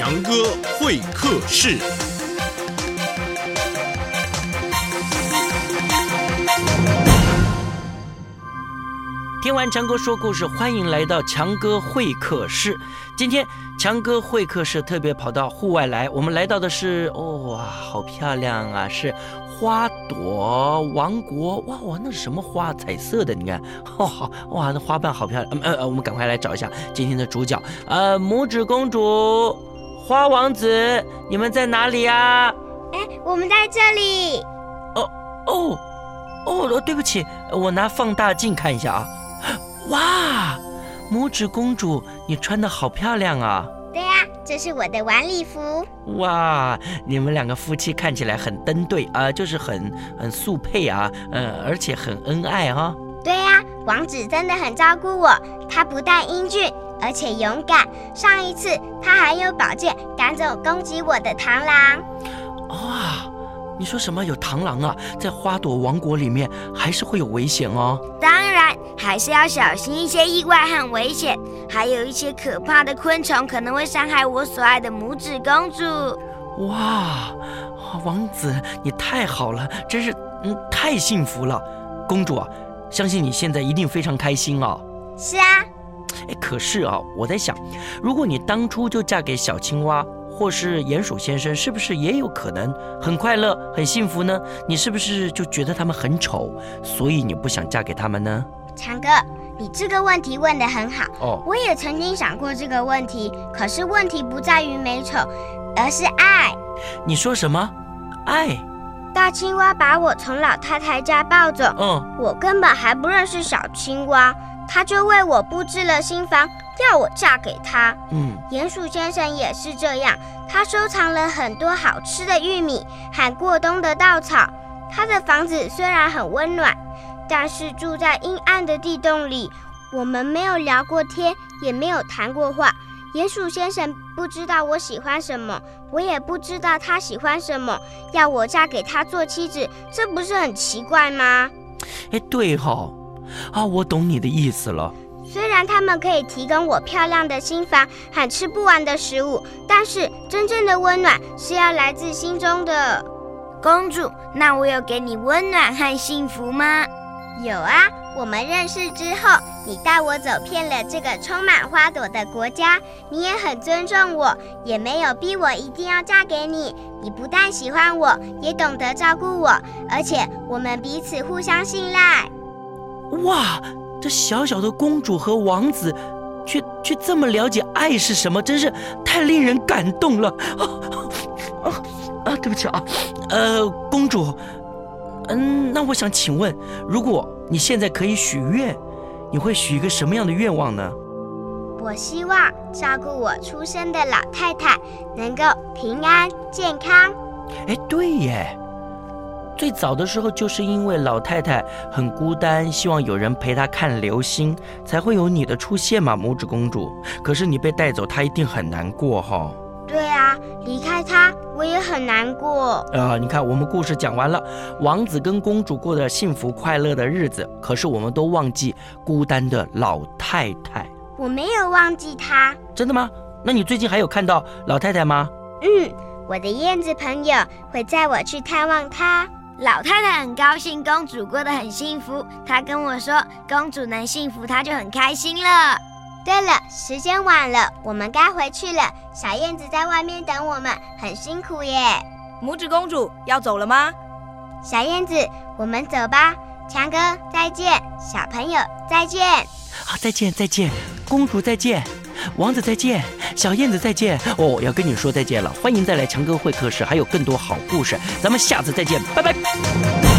强哥会客室。听完强哥说故事，欢迎来到强哥会客室。今天强哥会客室特别跑到户外来，我们来到的是哦哇，好漂亮啊，是花朵王国哇哇，那是什么花？彩色的，你看，哦好哇，那花瓣好漂亮。呃呃，我们赶快来找一下今天的主角，呃，拇指公主、花王子，你们在哪里呀？哎，我们在这里。哦哦哦，对不起，我拿放大镜看一下啊。哇，拇指公主，你穿的好漂亮啊！对呀，这是我的晚礼服。哇，你们两个夫妻看起来很登对啊，就是很很速配啊，呃，而且很恩爱哈。对呀，王子真的很照顾我，他不但英俊，而且勇敢。上一次他还用宝剑赶走攻击我的螳螂。哇！你说什么？有螳螂啊？在花朵王国里面，还是会有危险哦。当然，还是要小心一些意外和危险，还有一些可怕的昆虫可能会伤害我所爱的拇指公主。哇，王子，你太好了，真是嗯，太幸福了。公主啊，相信你现在一定非常开心哦。是啊。哎，可是啊，我在想，如果你当初就嫁给小青蛙。或是鼹鼠先生是不是也有可能很快乐、很幸福呢？你是不是就觉得他们很丑，所以你不想嫁给他们呢？强哥，你这个问题问得很好哦。我也曾经想过这个问题，可是问题不在于美丑，而是爱。你说什么？爱？大青蛙把我从老太太家抱走，嗯，我根本还不认识小青蛙。他就为我布置了新房，要我嫁给他。嗯，鼹鼠先生也是这样，他收藏了很多好吃的玉米和过冬的稻草。他的房子虽然很温暖，但是住在阴暗的地洞里。我们没有聊过天，也没有谈过话。鼹鼠先生不知道我喜欢什么，我也不知道他喜欢什么，要我嫁给他做妻子，这不是很奇怪吗？哎，对哈。啊，我懂你的意思了。虽然他们可以提供我漂亮的新房和吃不完的食物，但是真正的温暖是要来自心中的。公主，那我有给你温暖和幸福吗？有啊，我们认识之后，你带我走遍了这个充满花朵的国家，你也很尊重我，也没有逼我一定要嫁给你。你不但喜欢我，也懂得照顾我，而且我们彼此互相信赖。哇，这小小的公主和王子，却却这么了解爱是什么，真是太令人感动了啊啊啊！对不起啊，呃，公主，嗯，那我想请问，如果你现在可以许愿，你会许一个什么样的愿望呢？我希望照顾我出生的老太太能够平安健康。哎，对耶。最早的时候，就是因为老太太很孤单，希望有人陪她看流星，才会有你的出现嘛，拇指公主。可是你被带走，她一定很难过哈。对啊，离开她，我也很难过。啊，你看，我们故事讲完了，王子跟公主过着幸福快乐的日子，可是我们都忘记孤单的老太太。我没有忘记她。真的吗？那你最近还有看到老太太吗？嗯，我的燕子朋友会载我去探望她。老太太很高兴，公主过得很幸福。她跟我说，公主能幸福，她就很开心了。对了，时间晚了，我们该回去了。小燕子在外面等我们，很辛苦耶。拇指公主要走了吗？小燕子，我们走吧。强哥，再见。小朋友，再见。好，再见，再见。公主，再见。王子再见，小燕子再见哦，要跟你说再见了。欢迎再来强哥会客室，还有更多好故事，咱们下次再见，拜拜。